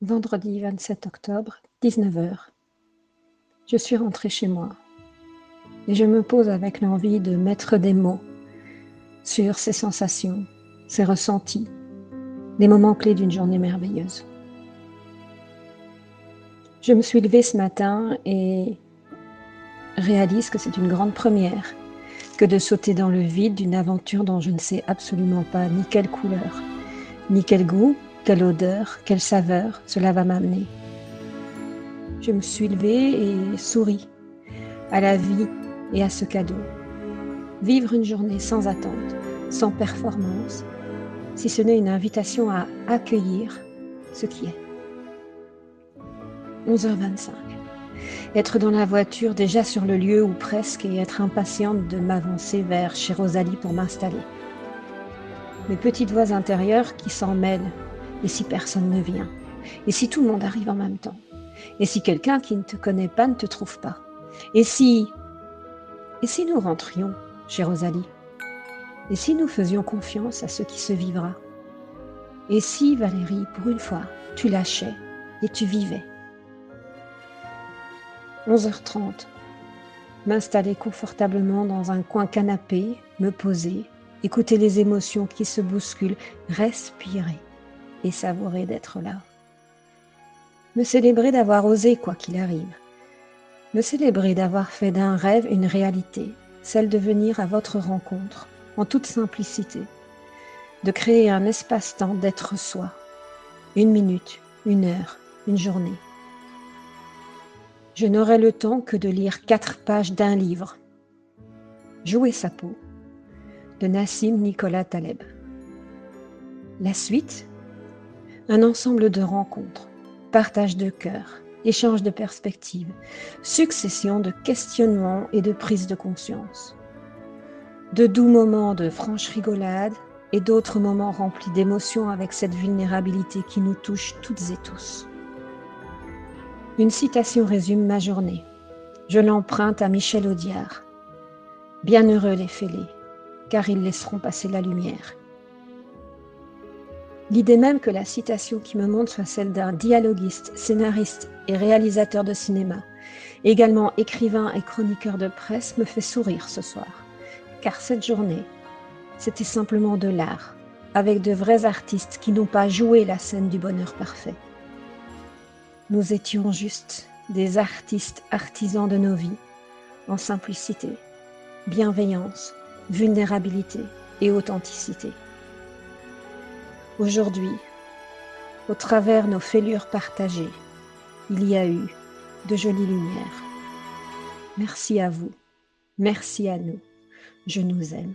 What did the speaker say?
Vendredi 27 octobre, 19h. Je suis rentrée chez moi et je me pose avec l'envie de mettre des mots sur ces sensations, ces ressentis, les moments clés d'une journée merveilleuse. Je me suis levée ce matin et réalise que c'est une grande première que de sauter dans le vide d'une aventure dont je ne sais absolument pas ni quelle couleur, ni quel goût, quelle odeur, quelle saveur cela va m'amener. Je me suis levée et souris à la vie et à ce cadeau. Vivre une journée sans attente, sans performance, si ce n'est une invitation à accueillir ce qui est. 11h25 être dans la voiture déjà sur le lieu ou presque et être impatiente de m'avancer vers chez Rosalie pour m'installer. Mes petites voix intérieures qui s'en mêlent. Et si personne ne vient? Et si tout le monde arrive en même temps? Et si quelqu'un qui ne te connaît pas ne te trouve pas? Et si... Et si nous rentrions chez Rosalie? Et si nous faisions confiance à ce qui se vivra? Et si, Valérie, pour une fois, tu lâchais et tu vivais? 11h30. M'installer confortablement dans un coin canapé, me poser, écouter les émotions qui se bousculent, respirer et savourer d'être là. Me célébrer d'avoir osé quoi qu'il arrive. Me célébrer d'avoir fait d'un rêve une réalité, celle de venir à votre rencontre en toute simplicité, de créer un espace-temps d'être soi, une minute, une heure, une journée je n'aurai le temps que de lire quatre pages d'un livre. Jouer sa peau de Nassim Nicolas Taleb. La suite? Un ensemble de rencontres, partage de cœur, échange de perspectives, succession de questionnements et de prises de conscience. De doux moments de franche rigolade et d'autres moments remplis d'émotions avec cette vulnérabilité qui nous touche toutes et tous. Une citation résume ma journée. Je l'emprunte à Michel Audiard. Bienheureux les fêlés, car ils laisseront passer la lumière. L'idée même que la citation qui me montre soit celle d'un dialoguiste, scénariste et réalisateur de cinéma, également écrivain et chroniqueur de presse, me fait sourire ce soir. Car cette journée, c'était simplement de l'art, avec de vrais artistes qui n'ont pas joué la scène du bonheur parfait. Nous étions juste des artistes artisans de nos vies, en simplicité, bienveillance, vulnérabilité et authenticité. Aujourd'hui, au travers nos fêlures partagées, il y a eu de jolies lumières. Merci à vous, merci à nous, je nous aime.